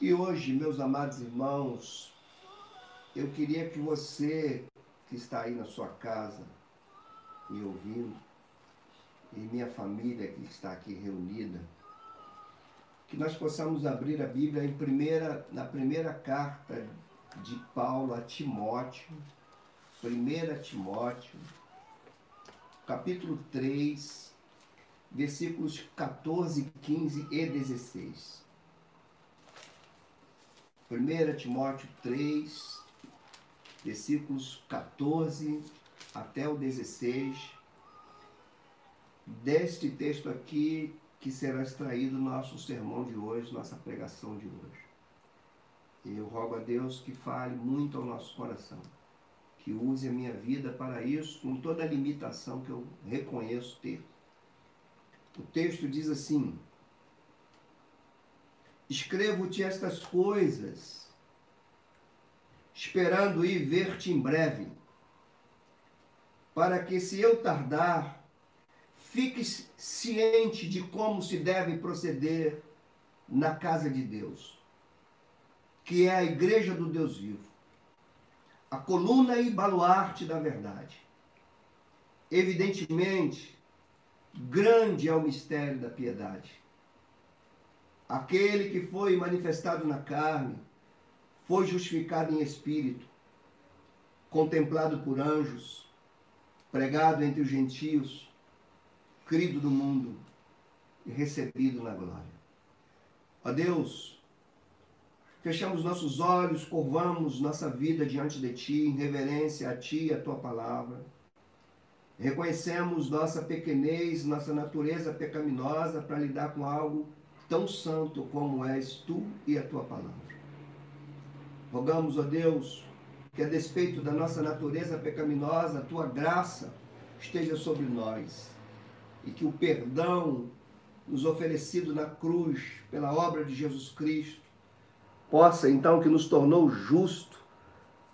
E hoje, meus amados irmãos, eu queria que você que está aí na sua casa me ouvindo, e minha família que está aqui reunida, que nós possamos abrir a Bíblia em primeira, na primeira carta de Paulo a Timóteo, 1 Timóteo, capítulo 3, versículos 14, 15 e 16. 1 Timóteo 3, versículos 14 até o 16. Deste texto aqui que será extraído nosso sermão de hoje, nossa pregação de hoje. Eu rogo a Deus que fale muito ao nosso coração, que use a minha vida para isso, com toda a limitação que eu reconheço ter. O texto diz assim: Escrevo-te estas coisas, esperando ir ver-te em breve, para que, se eu tardar, fiques ciente de como se deve proceder na casa de Deus, que é a igreja do Deus vivo, a coluna e baluarte da verdade. Evidentemente, grande é o mistério da piedade Aquele que foi manifestado na carne, foi justificado em espírito, contemplado por anjos, pregado entre os gentios, crido do mundo e recebido na glória. Ó Deus, fechamos nossos olhos, curvamos nossa vida diante de Ti, em reverência a Ti e a Tua palavra. Reconhecemos nossa pequenez, nossa natureza pecaminosa para lidar com algo tão santo como és tu e a tua palavra. Rogamos, ó Deus, que a despeito da nossa natureza pecaminosa, a tua graça esteja sobre nós e que o perdão nos oferecido na cruz pela obra de Jesus Cristo possa então que nos tornou justo,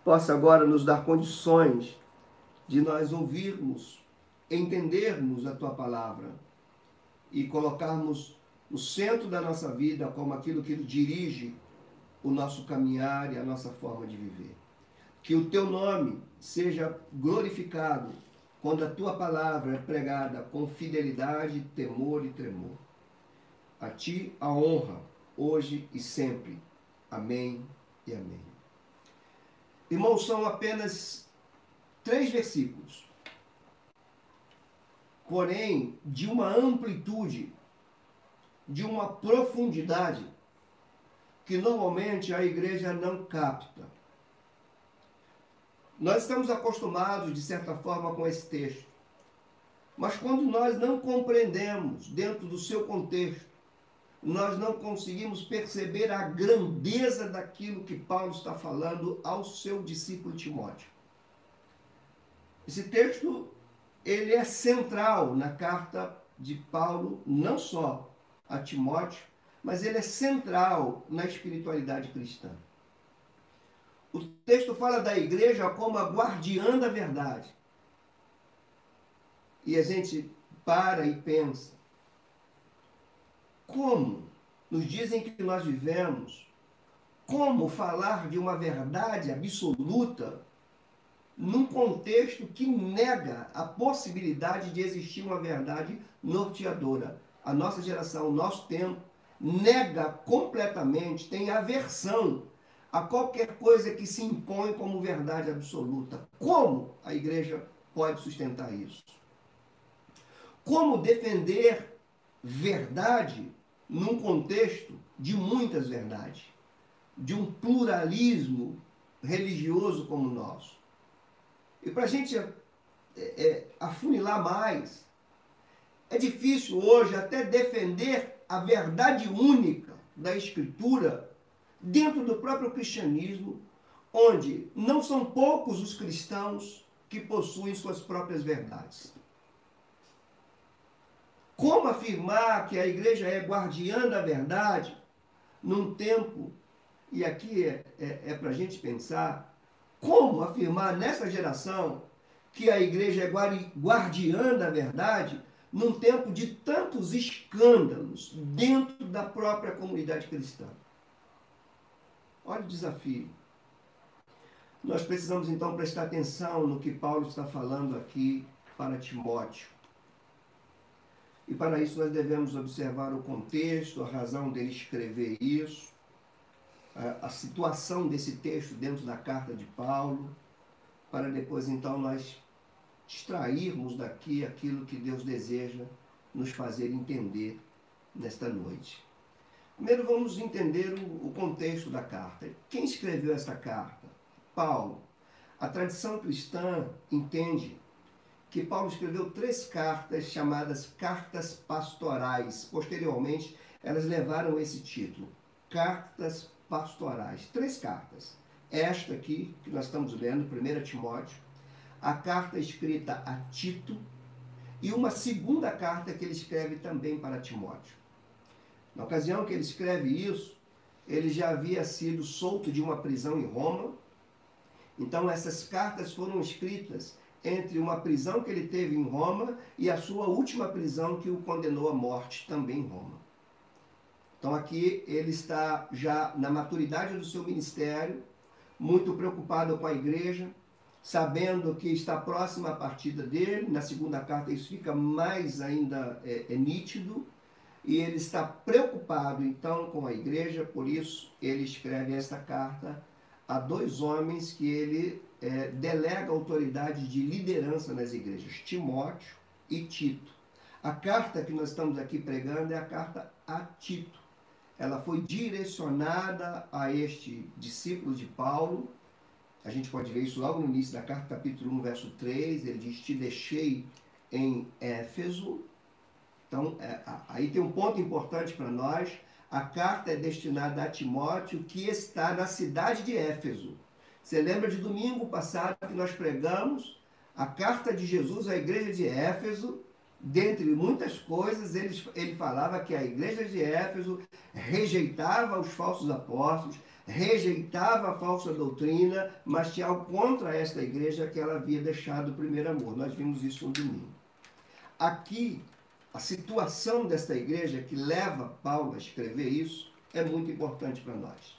possa agora nos dar condições de nós ouvirmos, entendermos a tua palavra e colocarmos o centro da nossa vida como aquilo que dirige o nosso caminhar e a nossa forma de viver. Que o teu nome seja glorificado quando a tua palavra é pregada com fidelidade, temor e tremor. A ti a honra, hoje e sempre. Amém e amém. Irmãos, são apenas três versículos, porém de uma amplitude de uma profundidade que normalmente a igreja não capta. Nós estamos acostumados, de certa forma, com esse texto. Mas quando nós não compreendemos dentro do seu contexto, nós não conseguimos perceber a grandeza daquilo que Paulo está falando ao seu discípulo Timóteo. Esse texto ele é central na carta de Paulo, não só a Timóteo, mas ele é central na espiritualidade cristã. O texto fala da igreja como a guardiã da verdade. E a gente para e pensa: como, nos dizem que nós vivemos, como falar de uma verdade absoluta num contexto que nega a possibilidade de existir uma verdade norteadora? A nossa geração, o nosso tempo, nega completamente, tem aversão a qualquer coisa que se impõe como verdade absoluta. Como a igreja pode sustentar isso? Como defender verdade num contexto de muitas verdades, de um pluralismo religioso como o nosso? E para a gente é, é, afunilar mais, é difícil hoje até defender a verdade única da Escritura dentro do próprio cristianismo, onde não são poucos os cristãos que possuem suas próprias verdades. Como afirmar que a igreja é guardiã da verdade num tempo, e aqui é, é, é para a gente pensar, como afirmar nessa geração que a igreja é guardiã da verdade num tempo de tantos escândalos dentro da própria comunidade cristã. Olha o desafio. Nós precisamos então prestar atenção no que Paulo está falando aqui para Timóteo. E para isso nós devemos observar o contexto, a razão dele escrever isso, a, a situação desse texto dentro da carta de Paulo, para depois então nós extrairmos daqui aquilo que Deus deseja nos fazer entender nesta noite. Primeiro vamos entender o, contexto da carta. Quem escreveu essa carta? Paulo. A tradição cristã entende que Paulo escreveu três cartas chamadas cartas pastorais. Posteriormente, elas levaram esse título, cartas pastorais. Três cartas. Esta aqui, que nós estamos lendo, 1 Timóteo, a carta escrita a Tito e uma segunda carta que ele escreve também para Timóteo. Na ocasião que ele escreve isso, ele já havia sido solto de uma prisão em Roma. Então, essas cartas foram escritas entre uma prisão que ele teve em Roma e a sua última prisão que o condenou à morte também em Roma. Então, aqui ele está já na maturidade do seu ministério, muito preocupado com a igreja, sabendo que está próxima a partida dele. Na segunda carta, isso fica mais ainda é, é nítido e ele está preocupado então com a igreja, por isso ele escreve esta carta a dois homens que ele é, delega autoridade de liderança nas igrejas, Timóteo e Tito. A carta que nós estamos aqui pregando é a carta a Tito. Ela foi direcionada a este discípulo de Paulo. A gente pode ver isso logo no início da carta, capítulo 1, verso 3. Ele diz: Te deixei em Éfeso, então, é, aí tem um ponto importante para nós. A carta é destinada a Timóteo, que está na cidade de Éfeso. Você lembra de domingo passado que nós pregamos a carta de Jesus à igreja de Éfeso? Dentre muitas coisas, ele, ele falava que a igreja de Éfeso rejeitava os falsos apóstolos, rejeitava a falsa doutrina, mas tinha algo contra esta igreja que ela havia deixado o primeiro amor. Nós vimos isso no domingo. Aqui a situação desta igreja que leva Paulo a escrever isso é muito importante para nós.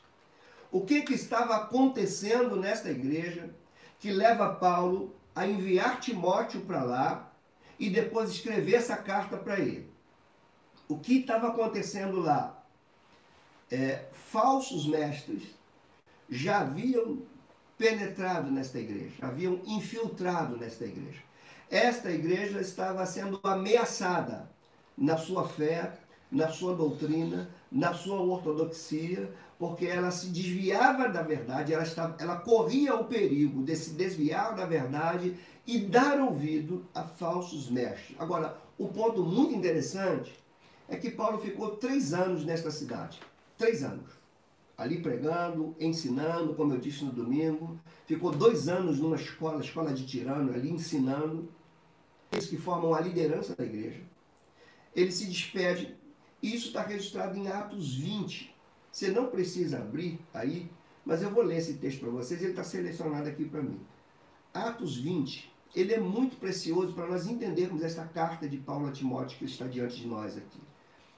O que, que estava acontecendo nesta igreja que leva Paulo a enviar Timóteo para lá e depois escrever essa carta para ele? O que estava acontecendo lá? É, falsos mestres já haviam penetrado nesta igreja, haviam infiltrado nesta igreja esta igreja estava sendo ameaçada na sua fé, na sua doutrina, na sua ortodoxia, porque ela se desviava da verdade, ela, estava, ela corria o perigo de se desviar da verdade e dar ouvido a falsos mestres. Agora, o ponto muito interessante é que Paulo ficou três anos nesta cidade. Três anos. Ali pregando, ensinando, como eu disse no domingo. Ficou dois anos numa escola, escola de tirano, ali ensinando aqueles que formam a liderança da igreja. Ele se despede, isso está registrado em Atos 20. Você não precisa abrir aí, mas eu vou ler esse texto para vocês, ele está selecionado aqui para mim. Atos 20, ele é muito precioso para nós entendermos essa carta de Paulo a Timóteo que está diante de nós aqui.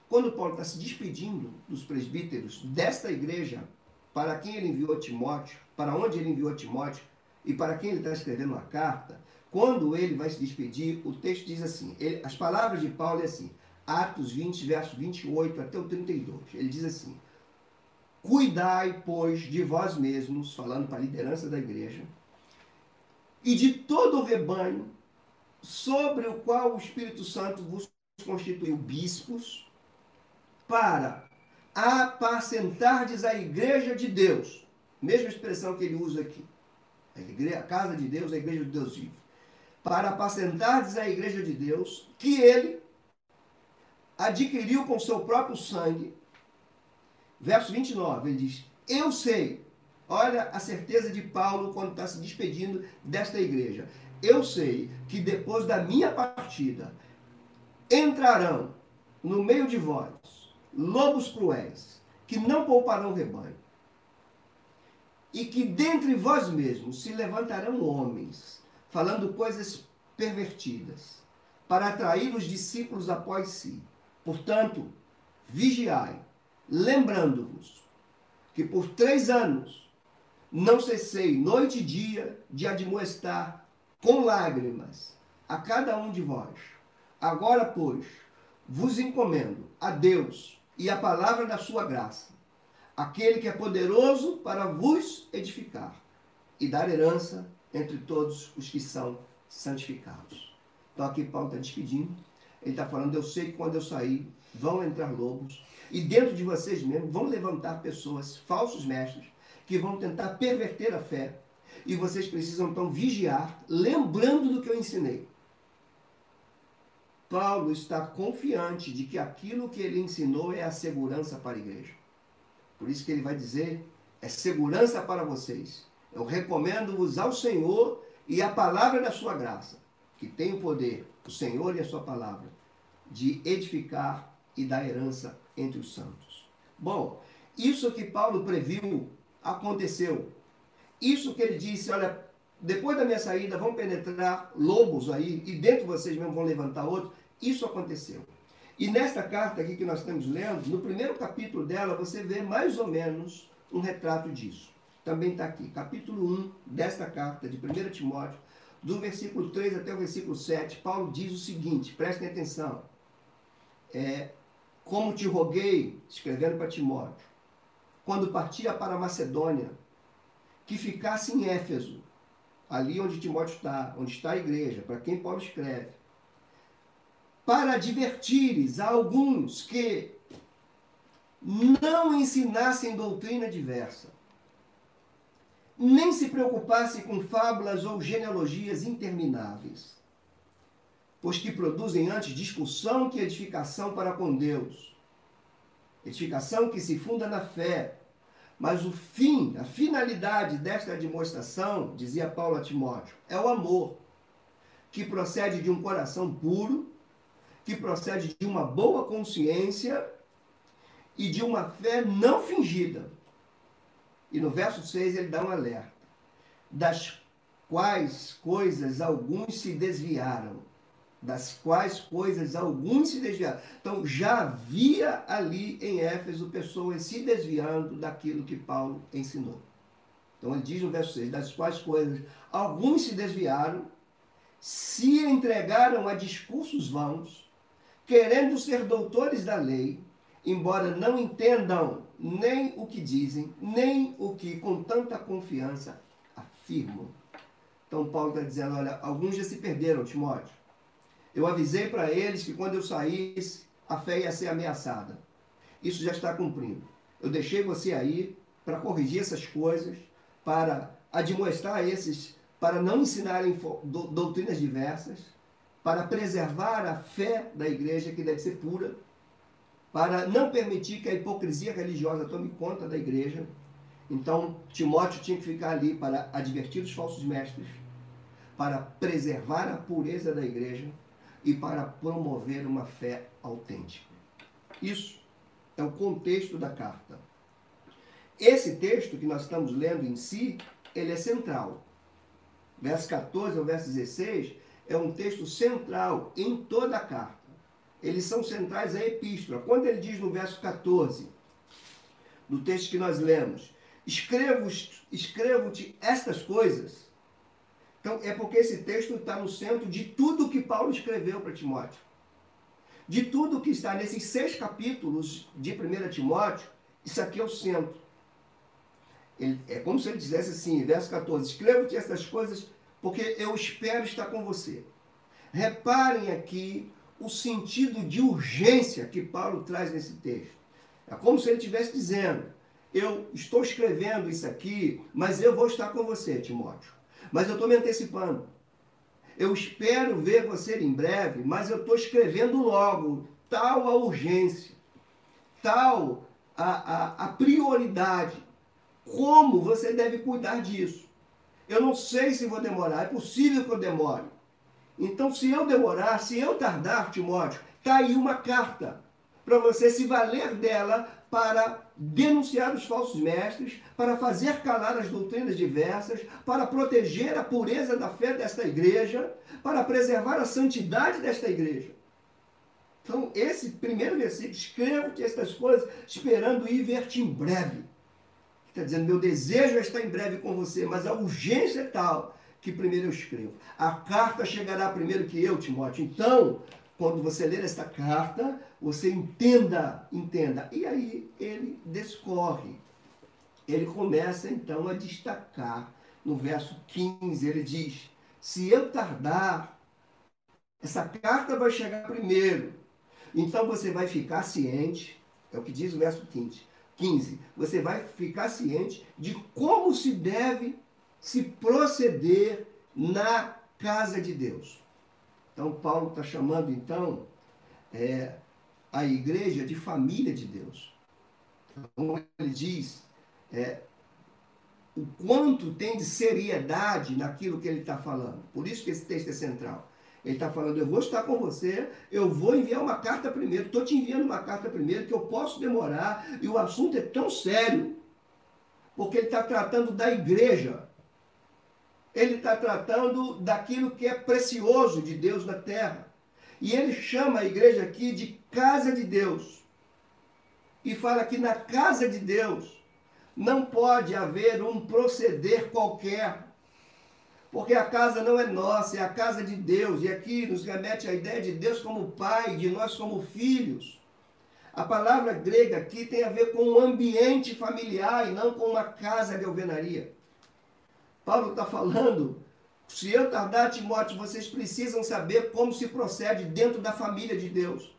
Quando Paulo está se despedindo dos presbíteros desta igreja, para quem ele enviou Timóteo, para onde ele enviou Timóteo e para quem ele está escrevendo a carta, quando ele vai se despedir, o texto diz assim: ele, as palavras de Paulo é assim, Atos 20, verso 28 até o 32. Ele diz assim: Cuidai, pois, de vós mesmos, falando para a liderança da igreja, e de todo o rebanho sobre o qual o Espírito Santo vos constituiu bispos, para apacentardes a igreja de Deus. Mesma expressão que ele usa aqui. A, igreja, a casa de Deus, a igreja de Deus vivo para apacentardes a igreja de Deus, que ele adquiriu com seu próprio sangue. Verso 29, ele diz: Eu sei. Olha a certeza de Paulo quando está se despedindo desta igreja. Eu sei que depois da minha partida entrarão no meio de vós lobos cruéis, que não pouparão o rebanho, e que dentre vós mesmos se levantarão homens falando coisas pervertidas, para atrair os discípulos após si. Portanto, vigiai, lembrando-vos que por três anos não cessei noite e dia de admoestar com lágrimas a cada um de vós. Agora, pois, vos encomendo a Deus e a palavra da sua graça, aquele que é poderoso para vos edificar e dar herança entre todos os que são santificados. Então aqui Paulo está despedindo. Ele está falando, eu sei que quando eu sair, vão entrar lobos, e dentro de vocês mesmos vão levantar pessoas, falsos mestres, que vão tentar perverter a fé. E vocês precisam então vigiar, lembrando do que eu ensinei. Paulo está confiante de que aquilo que ele ensinou é a segurança para a igreja. Por isso que ele vai dizer: é segurança para vocês. Eu recomendo-vos ao Senhor e à palavra da sua graça, que tem o poder, o Senhor e a sua palavra, de edificar e dar herança entre os santos. Bom, isso que Paulo previu aconteceu. Isso que ele disse, olha, depois da minha saída vão penetrar lobos aí e dentro de vocês mesmo vão levantar outros. Isso aconteceu. E nesta carta aqui que nós estamos lendo, no primeiro capítulo dela, você vê mais ou menos um retrato disso. Também está aqui, capítulo 1 desta carta de 1 Timóteo, do versículo 3 até o versículo 7, Paulo diz o seguinte, prestem atenção. É, como te roguei, escrevendo para Timóteo, quando partia para Macedônia, que ficasse em Éfeso, ali onde Timóteo está, onde está a igreja, para quem Paulo escreve, para advertires a alguns que não ensinassem doutrina diversa, nem se preocupasse com fábulas ou genealogias intermináveis, pois que produzem antes discussão que edificação para com Deus. Edificação que se funda na fé. Mas o fim, a finalidade desta demonstração, dizia Paulo a Timóteo, é o amor, que procede de um coração puro, que procede de uma boa consciência e de uma fé não fingida e no verso 6 ele dá um alerta. Das quais coisas alguns se desviaram. Das quais coisas alguns se desviaram. Então já havia ali em Éfeso pessoas se desviando daquilo que Paulo ensinou. Então ele diz no verso 6: das quais coisas alguns se desviaram, se entregaram a discursos vãos, querendo ser doutores da lei, embora não entendam nem o que dizem, nem o que com tanta confiança afirmam. Então Paulo está dizendo, olha, alguns já se perderam, Timóteo. Eu avisei para eles que quando eu saísse, a fé ia ser ameaçada. Isso já está cumprindo. Eu deixei você aí para corrigir essas coisas, para admoestar esses, para não ensinarem doutrinas diversas, para preservar a fé da igreja, que deve ser pura, para não permitir que a hipocrisia religiosa tome conta da igreja. Então, Timóteo tinha que ficar ali para advertir os falsos mestres, para preservar a pureza da igreja e para promover uma fé autêntica. Isso é o contexto da carta. Esse texto que nós estamos lendo em si, ele é central. Verso 14 ao verso 16 é um texto central em toda a carta eles são centrais à epístola. Quando ele diz no verso 14, do texto que nós lemos, escrevo-te escrevo estas coisas, então é porque esse texto está no centro de tudo que Paulo escreveu para Timóteo. De tudo que está nesses seis capítulos de 1 Timóteo, isso aqui é o centro. Ele, é como se ele dissesse assim, verso 14: Escrevo-te estas coisas porque eu espero estar com você. Reparem aqui o sentido de urgência que Paulo traz nesse texto. É como se ele estivesse dizendo: Eu estou escrevendo isso aqui, mas eu vou estar com você, Timóteo. Mas eu estou me antecipando. Eu espero ver você em breve, mas eu estou escrevendo logo. Tal a urgência, tal a, a, a prioridade. Como você deve cuidar disso? Eu não sei se vou demorar, é possível que eu demore. Então, se eu demorar, se eu tardar, Timóteo, está aí uma carta para você se valer dela para denunciar os falsos mestres, para fazer calar as doutrinas diversas, para proteger a pureza da fé desta igreja, para preservar a santidade desta igreja. Então, esse primeiro versículo, escrevo-te estas coisas, esperando ir ver-te em breve. Está dizendo, meu desejo é estar em breve com você, mas a urgência é tal que primeiro eu escrevo. A carta chegará primeiro que eu, Timóteo. Então, quando você ler esta carta, você entenda, entenda. E aí ele descorre. Ele começa então a destacar. No verso 15, ele diz: Se eu tardar, essa carta vai chegar primeiro. Então você vai ficar ciente, é o que diz o verso 15. 15. Você vai ficar ciente de como se deve se proceder na casa de Deus. Então, Paulo está chamando, então, é, a igreja de família de Deus. Então, ele diz é, o quanto tem de seriedade naquilo que ele está falando. Por isso que esse texto é central. Ele está falando, eu vou estar com você, eu vou enviar uma carta primeiro, estou te enviando uma carta primeiro, que eu posso demorar, e o assunto é tão sério, porque ele está tratando da igreja. Ele está tratando daquilo que é precioso de Deus na terra. E ele chama a igreja aqui de casa de Deus. E fala que na casa de Deus não pode haver um proceder qualquer porque a casa não é nossa, é a casa de Deus. E aqui nos remete a ideia de Deus como pai, de nós como filhos. A palavra grega aqui tem a ver com um ambiente familiar e não com uma casa de alvenaria. Paulo está falando, se eu tardar, Timóteo, vocês precisam saber como se procede dentro da família de Deus.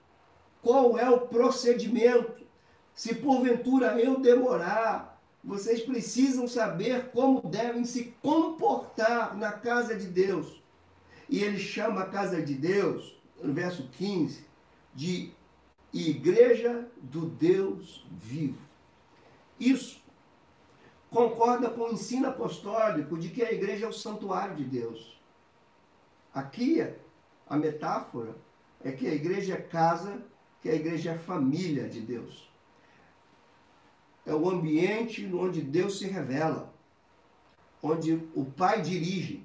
Qual é o procedimento? Se porventura eu demorar, vocês precisam saber como devem se comportar na casa de Deus. E ele chama a casa de Deus, no verso 15, de igreja do Deus vivo. Isso concorda com o ensino apostólico de que a igreja é o santuário de Deus. Aqui a metáfora é que a igreja é casa, que a igreja é família de Deus é o ambiente onde Deus se revela, onde o pai dirige,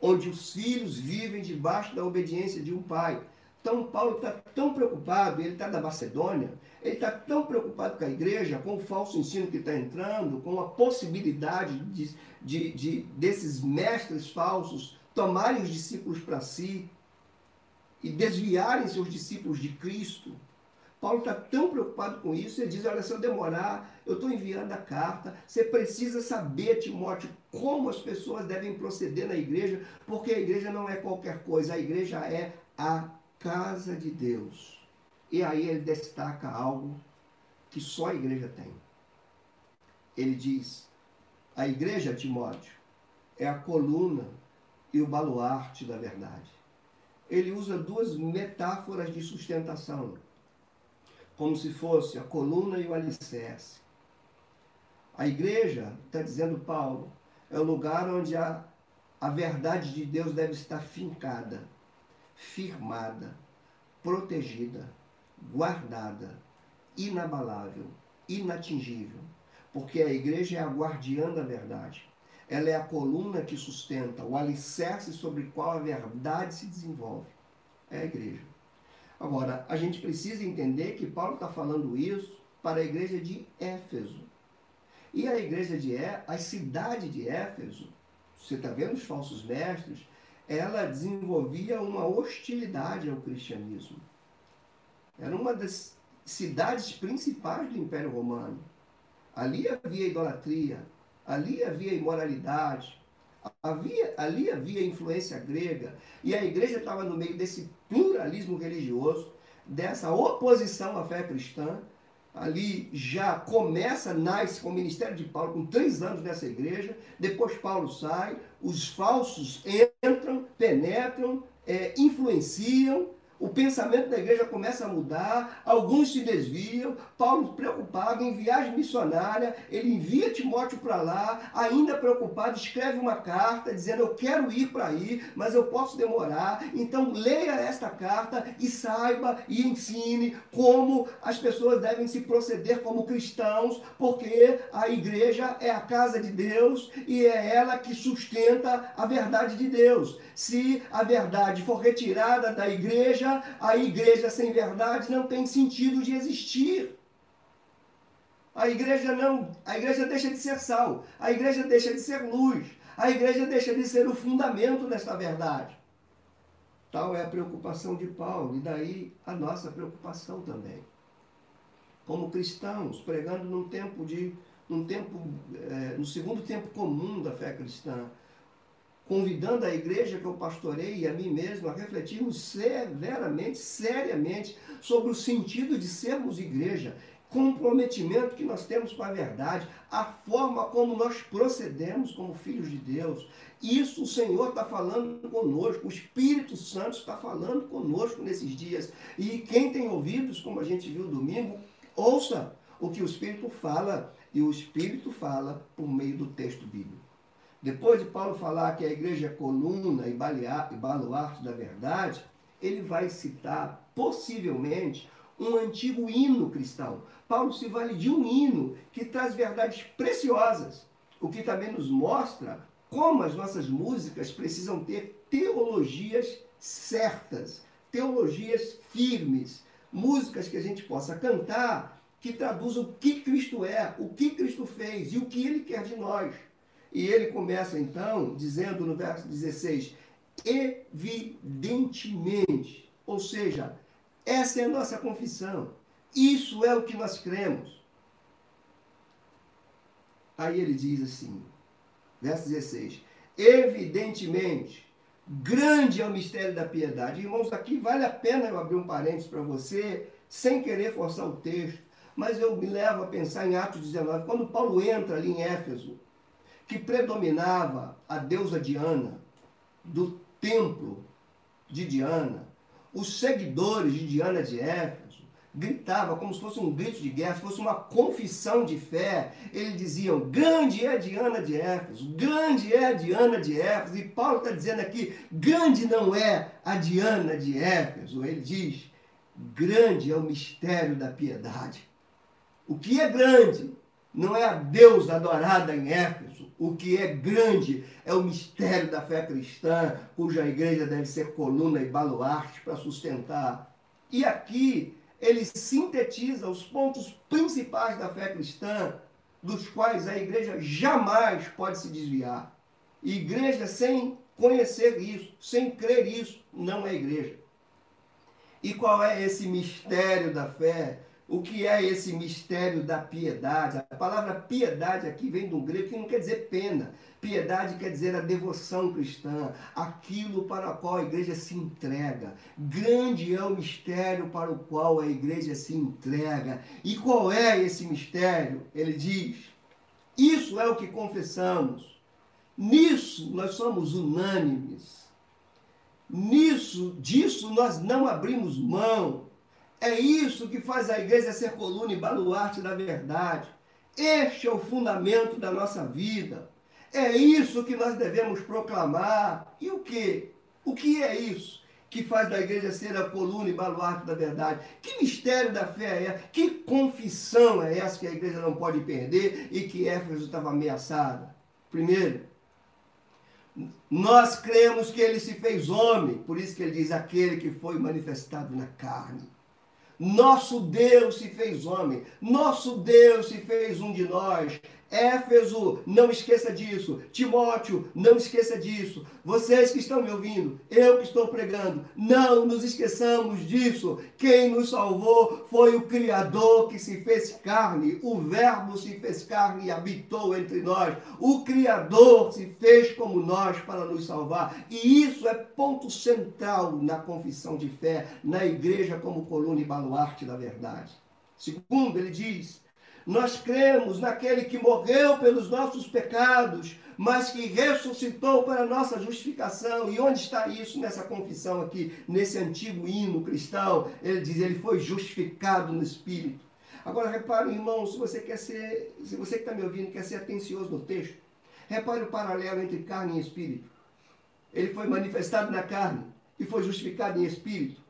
onde os filhos vivem debaixo da obediência de um pai. Então, Paulo está tão preocupado, ele está da Macedônia, ele está tão preocupado com a igreja, com o falso ensino que está entrando, com a possibilidade de, de, de desses mestres falsos tomarem os discípulos para si e desviarem seus discípulos de Cristo Paulo está tão preocupado com isso, ele diz: Olha, se eu demorar, eu estou enviando a carta. Você precisa saber, Timóteo, como as pessoas devem proceder na igreja, porque a igreja não é qualquer coisa, a igreja é a casa de Deus. E aí ele destaca algo que só a igreja tem. Ele diz: a igreja, Timóteo, é a coluna e o baluarte da verdade. Ele usa duas metáforas de sustentação como se fosse a coluna e o alicerce. A igreja, está dizendo Paulo, é o lugar onde a, a verdade de Deus deve estar fincada, firmada, protegida, guardada, inabalável, inatingível. Porque a igreja é a guardiã da verdade. Ela é a coluna que sustenta, o alicerce sobre o qual a verdade se desenvolve. É a igreja. Agora, a gente precisa entender que Paulo está falando isso para a igreja de Éfeso. E a igreja de Éfeso, a cidade de Éfeso, você está vendo os falsos mestres, ela desenvolvia uma hostilidade ao cristianismo. Era uma das cidades principais do Império Romano. Ali havia idolatria, ali havia imoralidade, Havia, ali havia influência grega e a igreja estava no meio desse pluralismo religioso, dessa oposição à fé cristã. Ali já começa, nasce com o ministério de Paulo, com três anos nessa igreja. Depois Paulo sai, os falsos entram, penetram, é, influenciam, o pensamento da igreja começa a mudar, alguns se desviam. Paulo, preocupado em viagem missionária, ele envia Timóteo para lá, ainda preocupado, escreve uma carta dizendo: Eu quero ir para aí, mas eu posso demorar. Então, leia esta carta e saiba e ensine como as pessoas devem se proceder como cristãos, porque a igreja é a casa de Deus e é ela que sustenta a verdade de Deus. Se a verdade for retirada da igreja, a igreja sem verdade não tem sentido de existir. A igreja não, a igreja deixa de ser sal, a igreja deixa de ser luz, a igreja deixa de ser o fundamento desta verdade. Tal é a preocupação de Paulo, e daí a nossa preocupação também. Como cristãos, pregando num tempo de, num tempo, é, no segundo tempo comum da fé cristã, convidando a igreja que eu pastorei e a mim mesmo a refletirmos severamente, seriamente, sobre o sentido de sermos igreja comprometimento que nós temos com a verdade, a forma como nós procedemos como filhos de Deus. Isso o Senhor está falando conosco, o Espírito Santo está falando conosco nesses dias. E quem tem ouvidos, como a gente viu domingo, ouça o que o Espírito fala, e o Espírito fala por meio do texto bíblico. Depois de Paulo falar que a igreja é coluna e baluarte da verdade, ele vai citar, possivelmente, um antigo hino cristão. Paulo se vale de um hino que traz verdades preciosas, o que também nos mostra como as nossas músicas precisam ter teologias certas, teologias firmes, músicas que a gente possa cantar que traduzam o que Cristo é, o que Cristo fez e o que ele quer de nós. E ele começa então dizendo no verso 16: evidentemente, ou seja, essa é a nossa confissão. Isso é o que nós cremos. Aí ele diz assim, verso 16: Evidentemente, grande é o mistério da piedade. Irmãos, aqui vale a pena eu abrir um parênteses para você, sem querer forçar o texto, mas eu me levo a pensar em Atos 19, quando Paulo entra ali em Éfeso, que predominava a deusa Diana, do templo de Diana, os seguidores de Diana de Éfeso gritavam como se fosse um grito de guerra, se fosse uma confissão de fé. Eles diziam: Grande é Diana de Éfeso, grande é Diana de Éfeso. E Paulo está dizendo aqui: grande não é a Diana de Éfeso. Ele diz: grande é o mistério da piedade. O que é grande não é a Deus adorada em Éfeso. O que é grande é o mistério da fé cristã, cuja igreja deve ser coluna e baluarte para sustentar. E aqui ele sintetiza os pontos principais da fé cristã, dos quais a igreja jamais pode se desviar. Igreja sem conhecer isso, sem crer isso, não é igreja. E qual é esse mistério da fé? O que é esse mistério da piedade. A palavra piedade aqui vem do grego que não quer dizer pena. Piedade quer dizer a devoção cristã, aquilo para o qual a igreja se entrega. Grande é o mistério para o qual a igreja se entrega. E qual é esse mistério? Ele diz: Isso é o que confessamos. Nisso nós somos unânimes. Nisso, disso nós não abrimos mão. É isso que faz a igreja ser coluna e baluarte da verdade. Este é o fundamento da nossa vida. É isso que nós devemos proclamar. E o que? O que é isso que faz da igreja ser a coluna e baluarte da verdade? Que mistério da fé é? Que confissão é essa que a igreja não pode perder e que Éfeso estava ameaçada? Primeiro, nós cremos que ele se fez homem, por isso que ele diz aquele que foi manifestado na carne. Nosso Deus se fez homem, nosso Deus se fez um de nós. Éfeso, não esqueça disso. Timóteo, não esqueça disso. Vocês que estão me ouvindo, eu que estou pregando, não nos esqueçamos disso. Quem nos salvou foi o Criador que se fez carne. O Verbo se fez carne e habitou entre nós. O Criador se fez como nós para nos salvar. E isso é ponto central na confissão de fé, na igreja como coluna e baluarte da verdade. Segundo, ele diz nós cremos naquele que morreu pelos nossos pecados, mas que ressuscitou para nossa justificação. E onde está isso nessa confissão aqui, nesse antigo hino cristão? Ele diz: ele foi justificado no Espírito. Agora repare, irmão, se você quer ser, se você que está me ouvindo quer ser atencioso no texto, repare o paralelo entre carne e espírito. Ele foi manifestado na carne e foi justificado em espírito.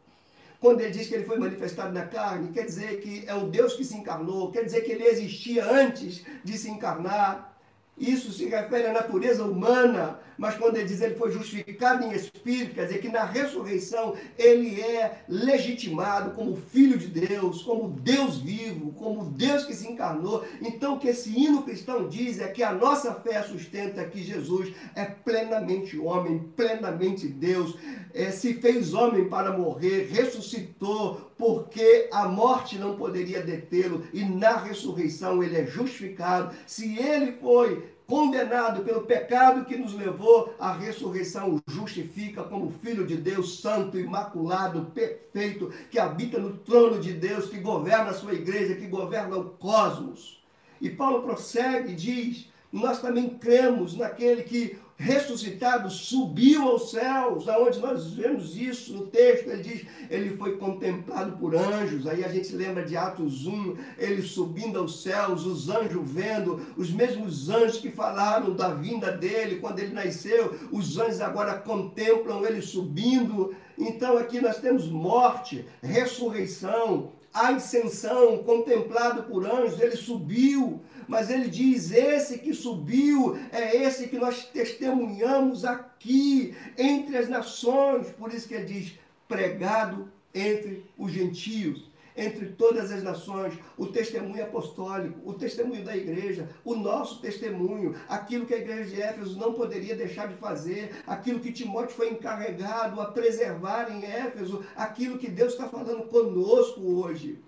Quando ele diz que ele foi manifestado na carne, quer dizer que é o Deus que se encarnou, quer dizer que ele existia antes de se encarnar. Isso se refere à natureza humana, mas quando ele diz ele foi justificado em espírito, quer dizer que na ressurreição ele é legitimado como filho de Deus, como Deus vivo, como Deus que se encarnou. Então o que esse hino cristão diz é que a nossa fé sustenta que Jesus é plenamente homem, plenamente Deus, é, se fez homem para morrer, ressuscitou, porque a morte não poderia detê-lo e na ressurreição ele é justificado. Se ele foi condenado pelo pecado que nos levou à ressurreição, justifica como filho de Deus, santo, imaculado, perfeito, que habita no trono de Deus, que governa a sua igreja, que governa o cosmos. E Paulo prossegue e diz: Nós também cremos naquele que ressuscitado, subiu aos céus, aonde nós vemos isso no texto, ele diz, ele foi contemplado por anjos, aí a gente lembra de Atos 1, ele subindo aos céus, os anjos vendo, os mesmos anjos que falaram da vinda dele quando ele nasceu, os anjos agora contemplam ele subindo, então aqui nós temos morte, ressurreição, ascensão, contemplado por anjos, ele subiu, mas ele diz: esse que subiu é esse que nós testemunhamos aqui entre as nações. Por isso que ele diz: pregado entre os gentios, entre todas as nações, o testemunho apostólico, o testemunho da igreja, o nosso testemunho, aquilo que a igreja de Éfeso não poderia deixar de fazer, aquilo que Timóteo foi encarregado a preservar em Éfeso, aquilo que Deus está falando conosco hoje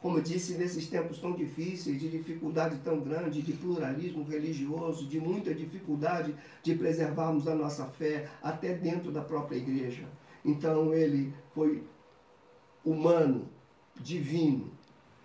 como eu disse, nesses tempos tão difíceis, de dificuldade tão grande, de pluralismo religioso, de muita dificuldade de preservarmos a nossa fé até dentro da própria igreja. Então ele foi humano, divino,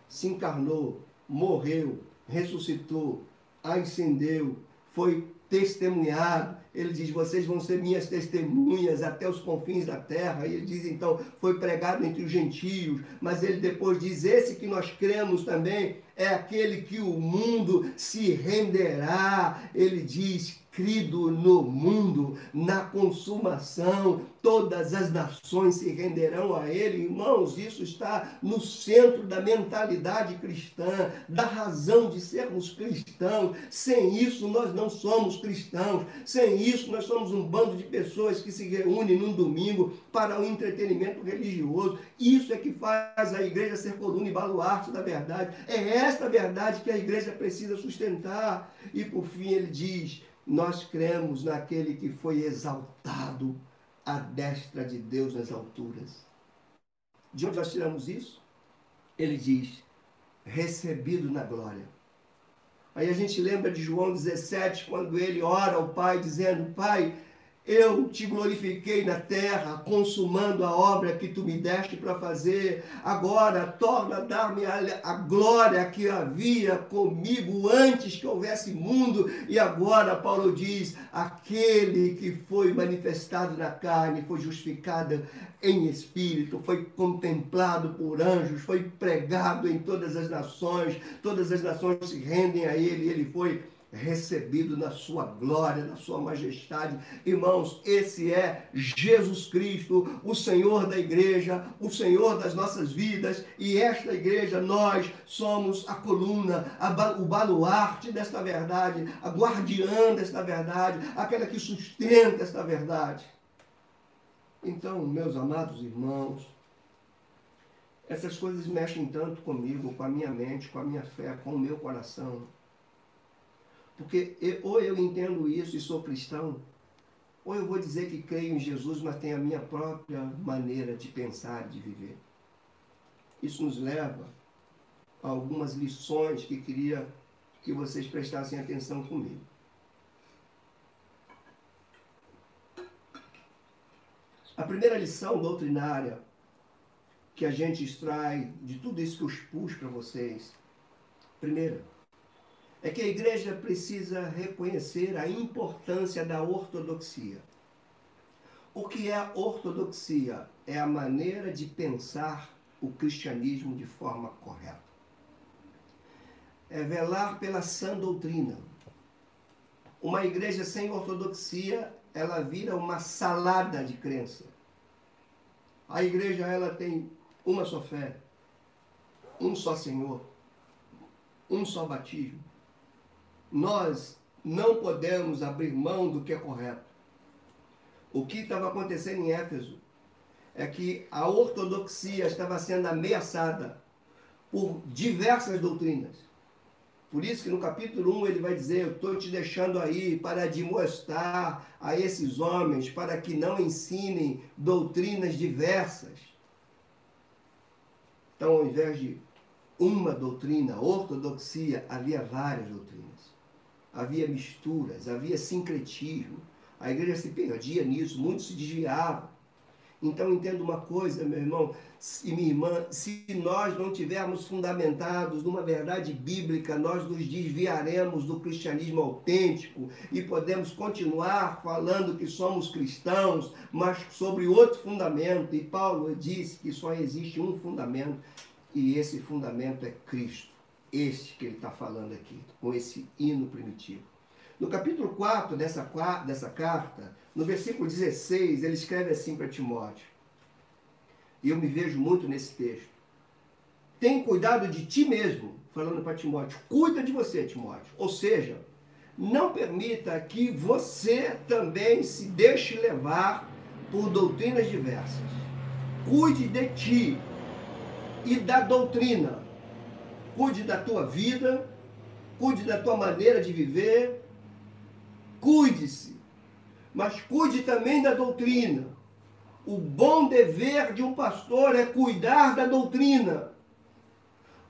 se encarnou, morreu, ressuscitou, ascendeu, foi testemunhado. Ele diz: Vocês vão ser minhas testemunhas até os confins da terra. E ele diz: Então, foi pregado entre os gentios. Mas ele depois diz: Esse que nós cremos também é aquele que o mundo se renderá. Ele diz: crido no mundo, na consumação, todas as nações se renderão a ele. Irmãos, isso está no centro da mentalidade cristã, da razão de sermos cristãos. Sem isso, nós não somos cristãos. Sem isso, nós somos um bando de pessoas que se reúnem num domingo para o um entretenimento religioso. Isso é que faz a igreja ser coluna e baluarte da verdade. É esta verdade que a igreja precisa sustentar. E por fim, ele diz nós cremos naquele que foi exaltado à destra de Deus nas alturas. De onde nós tiramos isso? Ele diz: recebido na glória. Aí a gente lembra de João 17, quando ele ora ao Pai, dizendo: Pai, eu te glorifiquei na terra, consumando a obra que tu me deste para fazer. Agora, torna a dar-me a, glória que havia comigo antes que houvesse mundo. E agora, Paulo diz: aquele que foi manifestado na carne, foi justificado em espírito, foi contemplado por anjos, foi pregado em todas as nações, todas as nações se rendem a ele, ele foi recebido na sua glória, na sua majestade. Irmãos, esse é Jesus Cristo, o Senhor da igreja, o Senhor das nossas vidas, e esta igreja, nós somos a coluna, a, o baluarte desta verdade, a guardiã desta verdade, aquela que sustenta esta verdade. Então, meus amados irmãos, essas coisas mexem tanto comigo, com a minha mente, com a minha fé, com o meu coração porque eu, ou eu entendo isso e sou cristão, ou eu vou dizer que creio em Jesus, mas tenho a minha própria maneira de pensar, de viver. Isso nos leva a algumas lições que queria que vocês prestassem atenção comigo. A primeira lição doutrinária que a gente extrai de tudo isso que eu expus para vocês, primeira, é que a igreja precisa reconhecer a importância da ortodoxia. O que é a ortodoxia? É a maneira de pensar o cristianismo de forma correta. É velar pela sã doutrina. Uma igreja sem ortodoxia, ela vira uma salada de crença. A igreja ela tem uma só fé, um só Senhor, um só batismo, nós não podemos abrir mão do que é correto. O que estava acontecendo em Éfeso é que a ortodoxia estava sendo ameaçada por diversas doutrinas. Por isso que no capítulo 1 ele vai dizer: Eu estou te deixando aí para demonstrar a esses homens para que não ensinem doutrinas diversas. Então, ao invés de uma doutrina, ortodoxia, havia várias doutrinas. Havia misturas, havia sincretismo. A igreja se perdia nisso, muitos se desviavam. Então entenda uma coisa, meu irmão e minha irmã, se nós não tivermos fundamentados numa verdade bíblica, nós nos desviaremos do cristianismo autêntico e podemos continuar falando que somos cristãos, mas sobre outro fundamento. E Paulo disse que só existe um fundamento, e esse fundamento é Cristo. Este que ele está falando aqui, com esse hino primitivo. No capítulo 4 dessa, dessa carta, no versículo 16, ele escreve assim para Timóteo. E eu me vejo muito nesse texto. Tem cuidado de ti mesmo, falando para Timóteo. Cuida de você, Timóteo. Ou seja, não permita que você também se deixe levar por doutrinas diversas. Cuide de ti e da doutrina. Cuide da tua vida, cuide da tua maneira de viver. Cuide-se mas cuide também da doutrina. O bom dever de um pastor é cuidar da doutrina.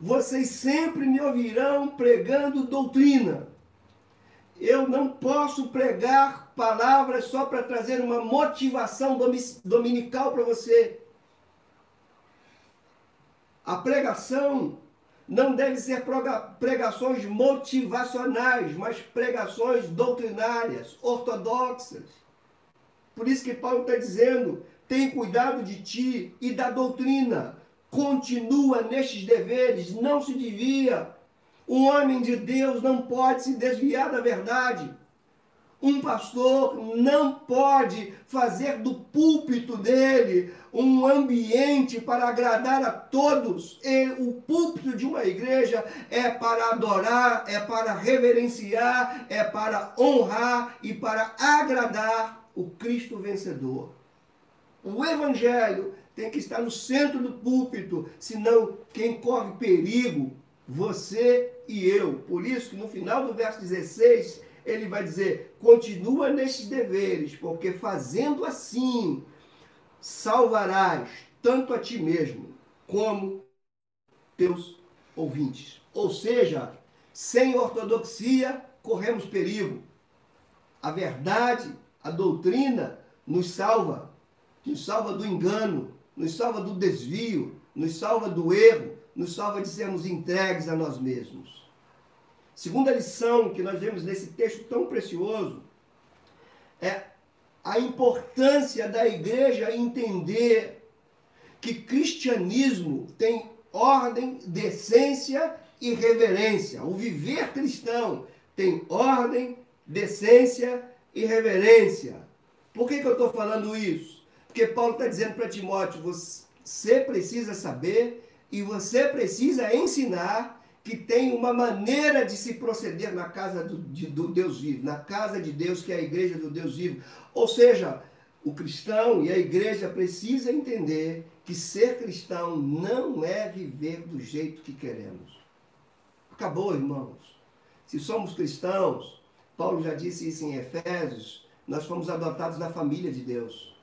Vocês sempre me ouvirão pregando doutrina. Eu não posso pregar palavras só para trazer uma motivação dominical para você. A pregação não deve ser pregações motivacionais, mas pregações doutrinárias, ortodoxas. Por isso que Paulo está dizendo: tem cuidado de ti e da doutrina. Continua nestes deveres, não se desvia. Um homem de Deus não pode se desviar da verdade. Um pastor não pode fazer do púlpito dele um ambiente para agradar a todos. E o púlpito de uma igreja é para adorar, é para reverenciar, é para honrar e para agradar o Cristo vencedor. O evangelho tem que estar no centro do púlpito, senão quem corre perigo, você e eu. Por isso que no final do verso 16, ele vai dizer: continua nestes deveres, porque fazendo assim salvarás tanto a ti mesmo como teus ouvintes. Ou seja, sem ortodoxia corremos perigo. A verdade, a doutrina nos salva, nos salva do engano, nos salva do desvio, nos salva do erro, nos salva de sermos entregues a nós mesmos. Segunda lição que nós vemos nesse texto tão precioso é a importância da igreja entender que cristianismo tem ordem, decência e reverência. O viver cristão tem ordem, decência e reverência. Por que, que eu estou falando isso? Porque Paulo está dizendo para Timóteo: você precisa saber e você precisa ensinar que tem uma maneira de se proceder na casa do, de, do Deus vivo, na casa de Deus, que é a igreja do Deus vivo. Ou seja, o cristão e a igreja precisa entender que ser cristão não é viver do jeito que queremos. Acabou, irmãos. Se somos cristãos, Paulo já disse isso em Efésios, nós fomos adotados na família de Deus.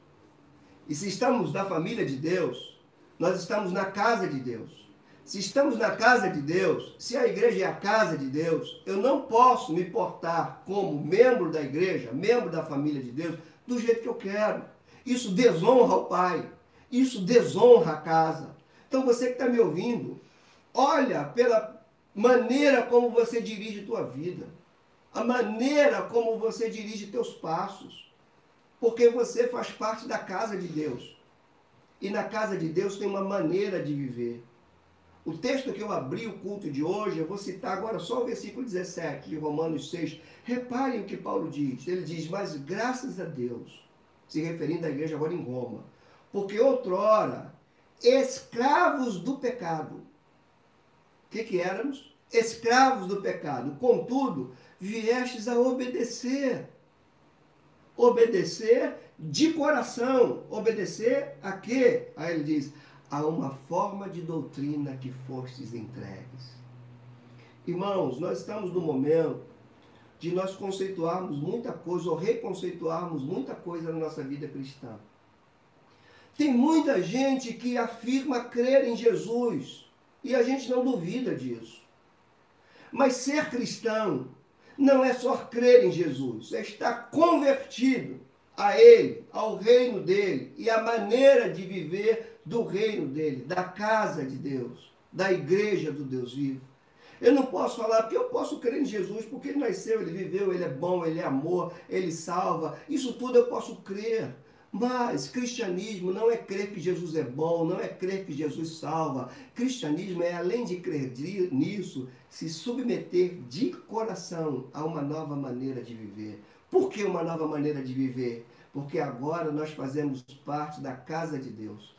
E se estamos na família de Deus, nós estamos na casa de Deus. Se estamos na casa de Deus, se a igreja é a casa de Deus, eu não posso me portar como membro da igreja, membro da família de Deus, do jeito que eu quero. Isso desonra o Pai. Isso desonra a casa. Então você que está me ouvindo, olha pela maneira como você dirige tua vida. A maneira como você dirige teus passos. Porque você faz parte da casa de Deus. E na casa de Deus tem uma maneira de viver. O texto que eu abri o culto de hoje, eu vou citar agora só o versículo 17 de Romanos 6. Reparem o que Paulo diz. Ele diz: Mas graças a Deus, se referindo à igreja agora em Roma, porque outrora, escravos do pecado. O que, que éramos? Escravos do pecado. Contudo, viestes a obedecer. Obedecer de coração. Obedecer a quê? Aí ele diz: a uma forma de doutrina que fostes entregues. Irmãos, nós estamos no momento de nós conceituarmos muita coisa ou reconceituarmos muita coisa na nossa vida cristã. Tem muita gente que afirma crer em Jesus e a gente não duvida disso. Mas ser cristão não é só crer em Jesus, é estar convertido a Ele, ao reino dele e a maneira de viver do reino dele, da casa de Deus, da igreja do Deus vivo. Eu não posso falar porque eu posso crer em Jesus, porque ele nasceu, ele viveu, ele é bom, ele é amor, ele salva. Isso tudo eu posso crer. Mas cristianismo não é crer que Jesus é bom, não é crer que Jesus salva. Cristianismo é, além de crer nisso, se submeter de coração a uma nova maneira de viver. Por que uma nova maneira de viver? Porque agora nós fazemos parte da casa de Deus,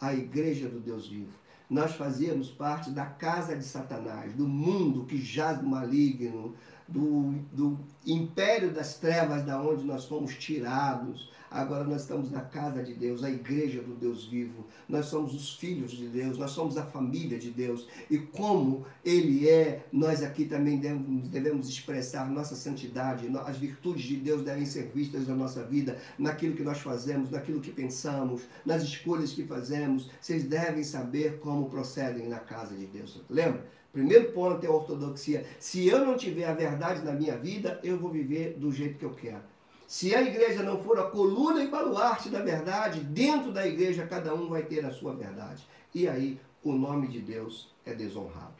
a igreja do Deus vivo. Nós fazíamos parte da casa de Satanás, do mundo que jaz no maligno, do, do império das trevas da onde nós fomos tirados Agora nós estamos na casa de Deus, a igreja do Deus vivo. Nós somos os filhos de Deus, nós somos a família de Deus. E como Ele é, nós aqui também devemos, devemos expressar nossa santidade. As virtudes de Deus devem ser vistas na nossa vida, naquilo que nós fazemos, naquilo que pensamos, nas escolhas que fazemos. Vocês devem saber como procedem na casa de Deus. Lembra? Primeiro ponto é a ortodoxia. Se eu não tiver a verdade na minha vida, eu vou viver do jeito que eu quero. Se a igreja não for a coluna e baluarte da verdade, dentro da igreja cada um vai ter a sua verdade. E aí o nome de Deus é desonrado.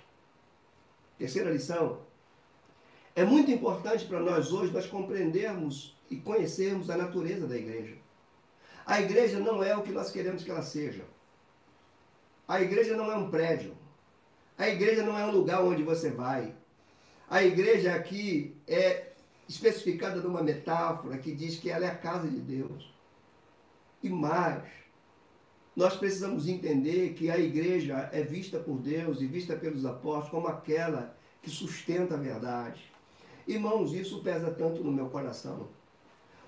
Terceira lição. É muito importante para nós hoje nós compreendermos e conhecermos a natureza da igreja. A igreja não é o que nós queremos que ela seja. A igreja não é um prédio. A igreja não é um lugar onde você vai. A igreja aqui é especificada numa metáfora que diz que ela é a casa de Deus. E mais, nós precisamos entender que a igreja é vista por Deus e vista pelos apóstolos como aquela que sustenta a verdade. Irmãos, isso pesa tanto no meu coração.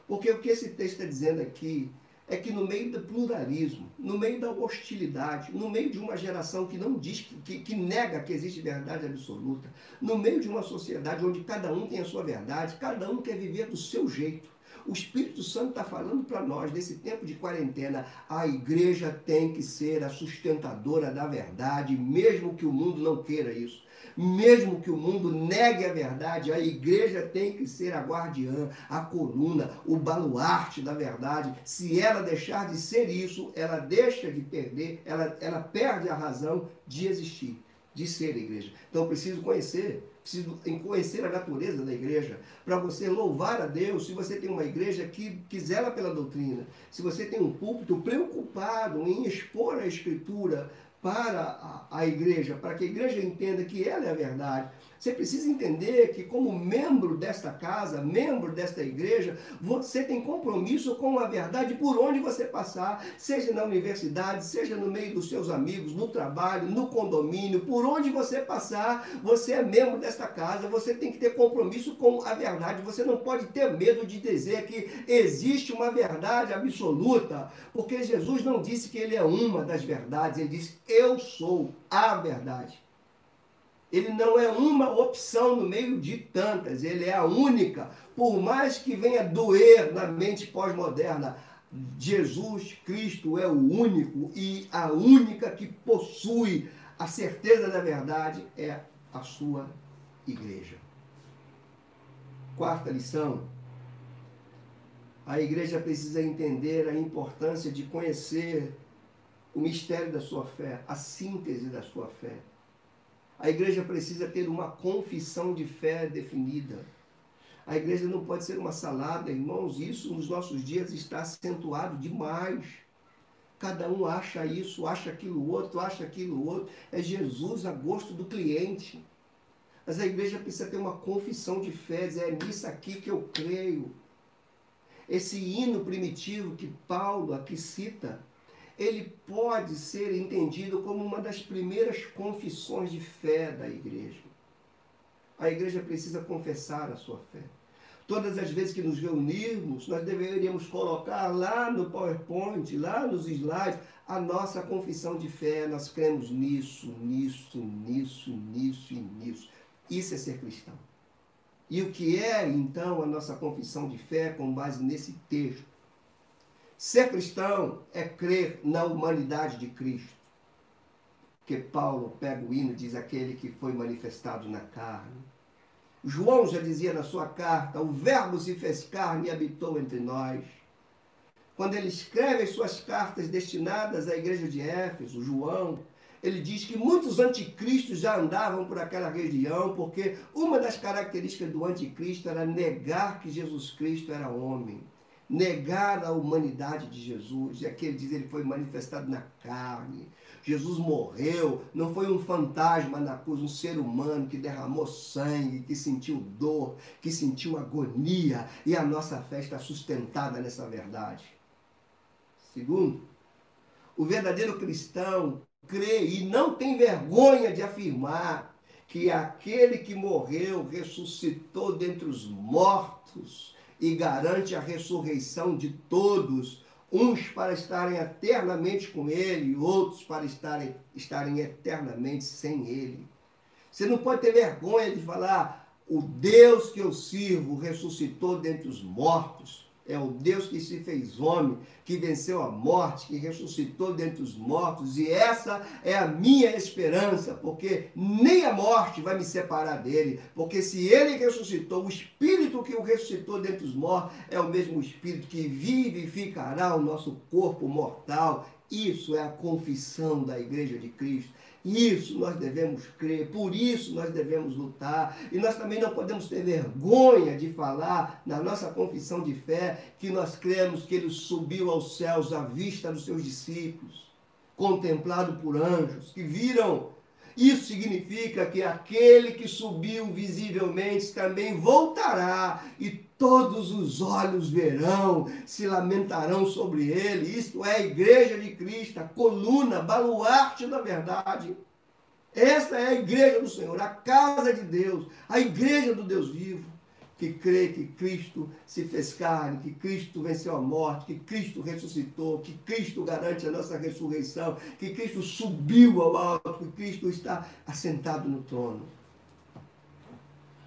Porque o que esse texto está dizendo aqui é que no meio do pluralismo, no meio da hostilidade, no meio de uma geração que não diz, que, que nega que existe verdade absoluta, no meio de uma sociedade onde cada um tem a sua verdade, cada um quer viver do seu jeito. O Espírito Santo está falando para nós, nesse tempo de quarentena, a igreja tem que ser a sustentadora da verdade, mesmo que o mundo não queira isso. Mesmo que o mundo negue a verdade, a igreja tem que ser a guardiã, a coluna, o baluarte da verdade. Se ela deixar de ser isso, ela deixa de perder, ela, ela perde a razão de existir, de ser igreja. Então, preciso conhecer preciso conhecer a natureza da igreja, para você louvar a Deus, se você tem uma igreja que quiser pela doutrina, se você tem um púlpito preocupado em expor a escritura para a, a igreja, para que a igreja entenda que ela é a verdade, você precisa entender que, como membro desta casa, membro desta igreja, você tem compromisso com a verdade por onde você passar, seja na universidade, seja no meio dos seus amigos, no trabalho, no condomínio, por onde você passar, você é membro desta casa, você tem que ter compromisso com a verdade. Você não pode ter medo de dizer que existe uma verdade absoluta, porque Jesus não disse que ele é uma das verdades, ele disse: Eu sou a verdade. Ele não é uma opção no meio de tantas, ele é a única. Por mais que venha doer na mente pós-moderna, Jesus Cristo é o único e a única que possui a certeza da verdade é a sua igreja. Quarta lição: a igreja precisa entender a importância de conhecer o mistério da sua fé, a síntese da sua fé. A igreja precisa ter uma confissão de fé definida. A igreja não pode ser uma salada, irmãos. Isso nos nossos dias está acentuado demais. Cada um acha isso, acha aquilo outro, acha aquilo outro. É Jesus a gosto do cliente. Mas a igreja precisa ter uma confissão de fé, dizer, é nisso aqui que eu creio. Esse hino primitivo que Paulo aqui cita, ele pode ser entendido como uma das primeiras confissões de fé da igreja. a igreja precisa confessar a sua fé. Todas as vezes que nos reunirmos, nós deveríamos colocar lá no PowerPoint, lá nos slides, a nossa confissão de fé. Nós cremos nisso, nisso, nisso, nisso e nisso. Isso é ser cristão. E o que é, então, a nossa confissão de fé com base nesse texto? Ser cristão é crer na humanidade de Cristo. Que Paulo pega o hino e diz aquele que foi manifestado na carne João já dizia na sua carta: o Verbo se fez carne e habitou entre nós. Quando ele escreve as suas cartas destinadas à igreja de Éfeso, João, ele diz que muitos anticristos já andavam por aquela região, porque uma das características do anticristo era negar que Jesus Cristo era homem, negar a humanidade de Jesus. E aqui ele diz ele foi manifestado na carne. Jesus morreu, não foi um fantasma na cruz, um ser humano que derramou sangue, que sentiu dor, que sentiu agonia, e a nossa fé está sustentada nessa verdade. Segundo, o verdadeiro cristão crê e não tem vergonha de afirmar que aquele que morreu ressuscitou dentre os mortos e garante a ressurreição de todos uns para estarem eternamente com Ele, outros para estarem, estarem eternamente sem Ele. Você não pode ter vergonha de falar: o Deus que eu sirvo ressuscitou dentre os mortos. É o Deus que se fez homem, que venceu a morte, que ressuscitou dentre os mortos, e essa é a minha esperança, porque nem a morte vai me separar dele, porque se ele ressuscitou, o Espírito que o ressuscitou dentre os mortos é o mesmo Espírito que vivificará o nosso corpo mortal. Isso é a confissão da Igreja de Cristo. Isso nós devemos crer, por isso nós devemos lutar. E nós também não podemos ter vergonha de falar na nossa confissão de fé que nós cremos que ele subiu aos céus à vista dos seus discípulos, contemplado por anjos, que viram. Isso significa que aquele que subiu visivelmente também voltará e todos os olhos verão, se lamentarão sobre ele. Isto é a igreja de Cristo, a coluna, baluarte da verdade. Esta é a igreja do Senhor, a casa de Deus, a igreja do Deus vivo, que crê que Cristo se fez carne, que Cristo venceu a morte, que Cristo ressuscitou, que Cristo garante a nossa ressurreição, que Cristo subiu ao alto, que Cristo está assentado no trono.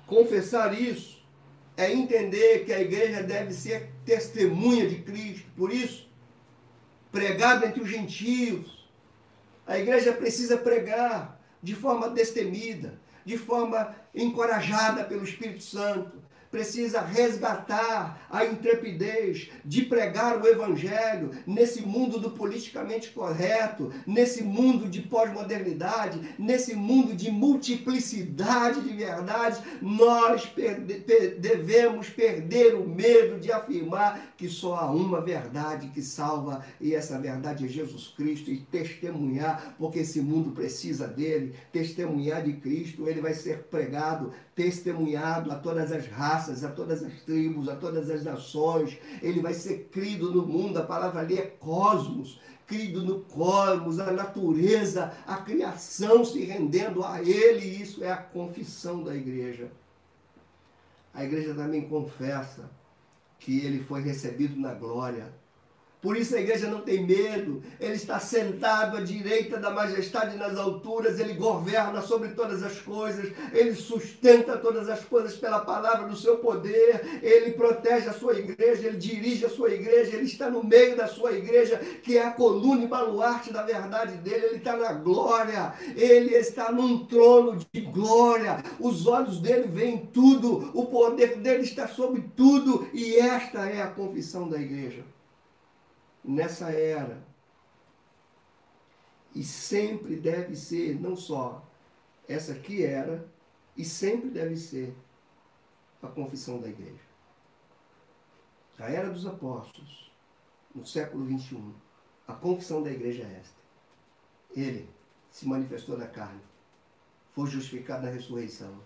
Confessar isso é entender que a igreja deve ser testemunha de Cristo. Por isso, pregado entre os gentios. A igreja precisa pregar de forma destemida, de forma encorajada pelo Espírito Santo, precisa resgatar a intrepidez de pregar o evangelho nesse mundo do politicamente correto, nesse mundo de pós-modernidade, nesse mundo de multiplicidade de verdades, nós perde devemos perder o medo de afirmar que só há uma verdade que salva e essa verdade é Jesus Cristo e testemunhar, porque esse mundo precisa dele, testemunhar de Cristo, ele vai ser pregado, testemunhado a todas as raças raças, a todas as tribos, a todas as nações. Ele vai ser crido no mundo. A palavra ali é cosmos. Crido no cosmos, a natureza, a criação se rendendo a Ele. Isso é a confissão da igreja. A igreja também confessa que Ele foi recebido na glória por isso a igreja não tem medo. Ele está sentado à direita da majestade nas alturas. Ele governa sobre todas as coisas. Ele sustenta todas as coisas pela palavra do seu poder. Ele protege a sua igreja. Ele dirige a sua igreja. Ele está no meio da sua igreja, que é a coluna e baluarte da verdade dele. Ele está na glória. Ele está num trono de glória. Os olhos dele veem tudo. O poder dele está sobre tudo. E esta é a confissão da igreja nessa era. E sempre deve ser, não só essa que era, e sempre deve ser a confissão da igreja. A era dos apóstolos, no século XXI, a confissão da igreja é esta. Ele se manifestou na carne, foi justificado na ressurreição,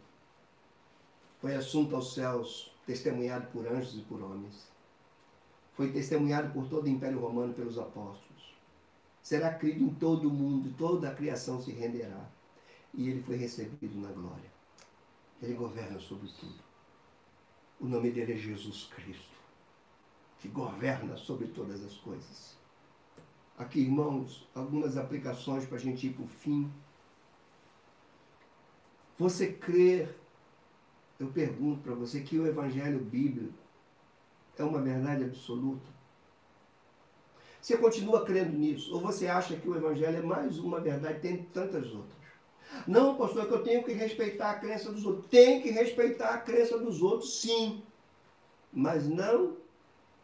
foi assunto aos céus, testemunhado por anjos e por homens foi testemunhado por todo o Império Romano pelos apóstolos. Será crido em todo o mundo, toda a criação se renderá. E ele foi recebido na glória. Ele governa sobre tudo. O nome dele é Jesus Cristo, que governa sobre todas as coisas. Aqui, irmãos, algumas aplicações para a gente ir para o fim. Você crê, eu pergunto para você, que o Evangelho bíblico é uma verdade absoluta? Você continua crendo nisso? Ou você acha que o Evangelho é mais uma verdade, tem tantas outras? Não, pastor, é que eu tenho que respeitar a crença dos outros. Tem que respeitar a crença dos outros, sim. Mas não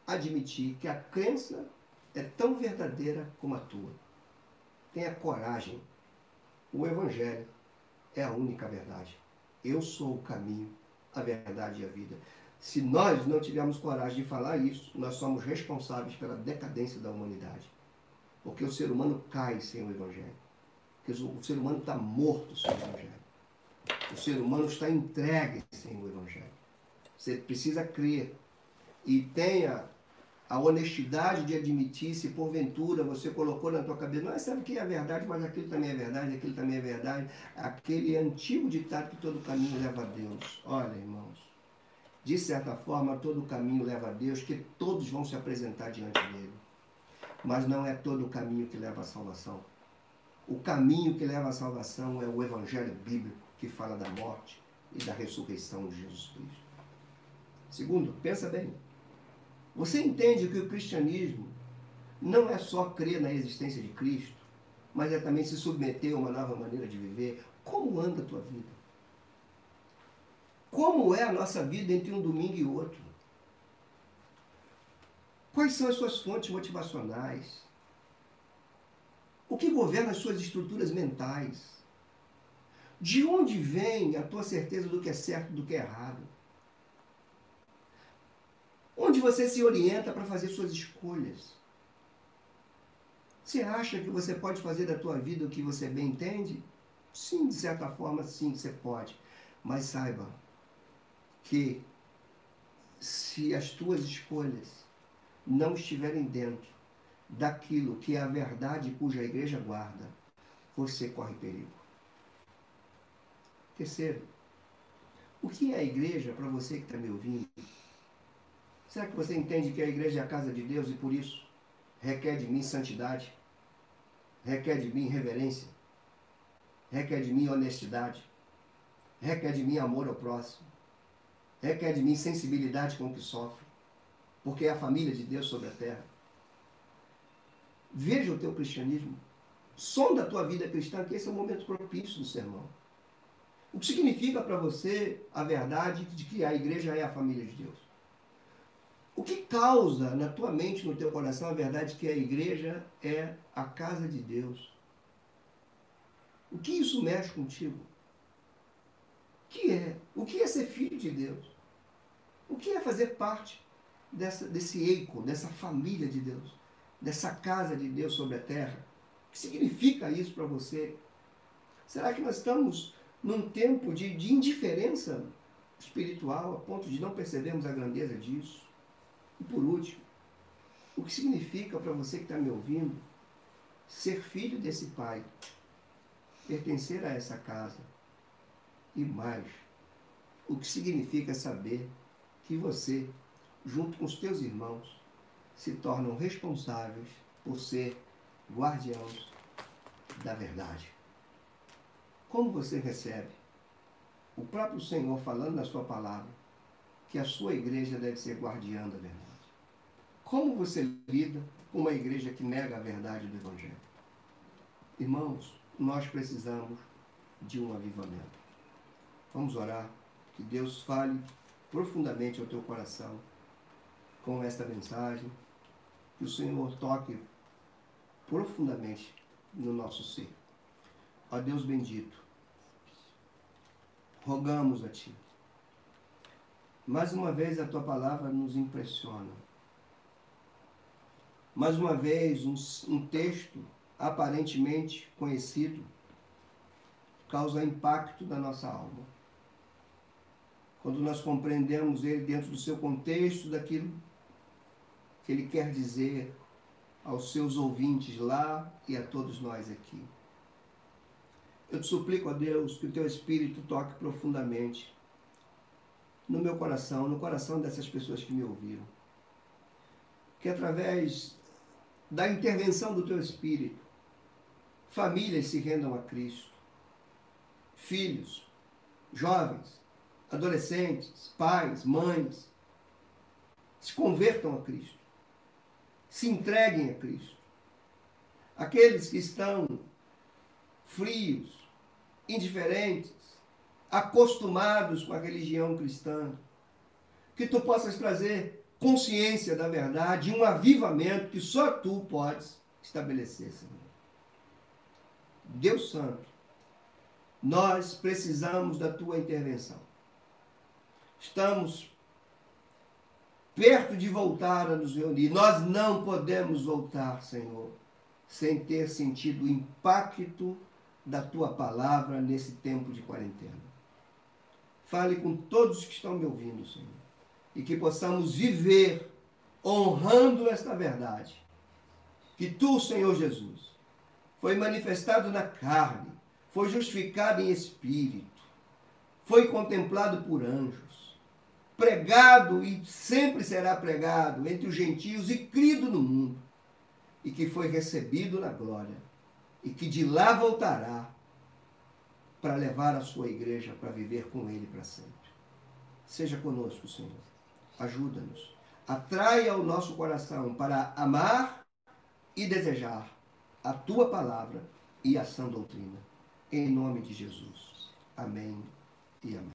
admitir que a crença é tão verdadeira como a tua. Tenha coragem. O Evangelho é a única verdade. Eu sou o caminho, a verdade e a vida. Se nós não tivermos coragem de falar isso, nós somos responsáveis pela decadência da humanidade. Porque o ser humano cai sem o Evangelho. Porque o ser humano está morto sem o Evangelho. O ser humano está entregue sem o Evangelho. Você precisa crer e tenha a honestidade de admitir se porventura você colocou na tua cabeça, não sabe que é verdade, mas aquilo também é verdade, aquilo também é verdade. Aquele antigo ditado que todo caminho leva a Deus. Olha, irmãos, de certa forma todo caminho leva a Deus, que todos vão se apresentar diante dele. Mas não é todo o caminho que leva à salvação. O caminho que leva à salvação é o Evangelho bíblico, que fala da morte e da ressurreição de Jesus Cristo. Segundo, pensa bem. Você entende que o cristianismo não é só crer na existência de Cristo, mas é também se submeter a uma nova maneira de viver. Como anda a tua vida? Como é a nossa vida entre um domingo e outro? Quais são as suas fontes motivacionais? O que governa as suas estruturas mentais? De onde vem a tua certeza do que é certo e do que é errado? Onde você se orienta para fazer suas escolhas? Você acha que você pode fazer da tua vida o que você bem entende? Sim, de certa forma, sim, você pode. Mas saiba que se as tuas escolhas não estiverem dentro daquilo que é a verdade cuja a igreja guarda, você corre perigo. Terceiro, o que é a igreja para você que está me ouvindo? Será que você entende que a igreja é a casa de Deus e por isso requer de mim santidade? Requer de mim reverência? Requer de mim honestidade? Requer de mim amor ao próximo? Requer de mim sensibilidade com o que sofre? Porque é a família de Deus sobre a terra. Veja o teu cristianismo. Sonda a tua vida cristã, que esse é o momento propício do sermão. O que significa para você a verdade de que a igreja é a família de Deus? O que causa na tua mente, no teu coração, a verdade de que a igreja é a casa de Deus? O que isso mexe contigo? O que é? O que é ser filho de Deus? O que é fazer parte dessa, desse eco, dessa família de Deus? dessa casa de Deus sobre a terra? O que significa isso para você? Será que nós estamos num tempo de, de indiferença espiritual a ponto de não percebermos a grandeza disso? E por último, o que significa para você que está me ouvindo ser filho desse Pai, pertencer a essa casa? E mais, o que significa saber que você, junto com os teus irmãos, se tornam responsáveis por ser guardiãos da verdade. Como você recebe o próprio Senhor falando na sua palavra que a sua igreja deve ser guardiã da verdade? Como você lida com uma igreja que nega a verdade do Evangelho? Irmãos, nós precisamos de um avivamento. Vamos orar, que Deus fale profundamente ao teu coração com esta mensagem que o Senhor toque profundamente no nosso ser. Ó Deus bendito, rogamos a Ti. Mais uma vez a Tua palavra nos impressiona. Mais uma vez um, um texto aparentemente conhecido causa impacto na nossa alma. Quando nós compreendemos ele dentro do seu contexto, daquilo que ele quer dizer aos seus ouvintes lá e a todos nós aqui. Eu te suplico a Deus que o teu Espírito toque profundamente no meu coração, no coração dessas pessoas que me ouviram. Que através da intervenção do teu Espírito, famílias se rendam a Cristo. Filhos, jovens, adolescentes, pais, mães, se convertam a Cristo. Se entreguem a Cristo. Aqueles que estão frios, indiferentes, acostumados com a religião cristã, que tu possas trazer consciência da verdade, um avivamento que só tu podes estabelecer, Senhor. Deus Santo, nós precisamos da tua intervenção. Estamos perto de voltar a nos reunir. Nós não podemos voltar, Senhor, sem ter sentido o impacto da tua palavra nesse tempo de quarentena. Fale com todos que estão me ouvindo, Senhor, e que possamos viver honrando esta verdade. Que tu, Senhor Jesus, foi manifestado na carne, foi justificado em espírito, foi contemplado por anjos, pregado e sempre será pregado entre os gentios e crido no mundo, e que foi recebido na glória e que de lá voltará para levar a sua igreja para viver com ele para sempre. Seja conosco, Senhor. Ajuda-nos. Atraia o nosso coração para amar e desejar a tua palavra e a sã doutrina. Em nome de Jesus. Amém e amém.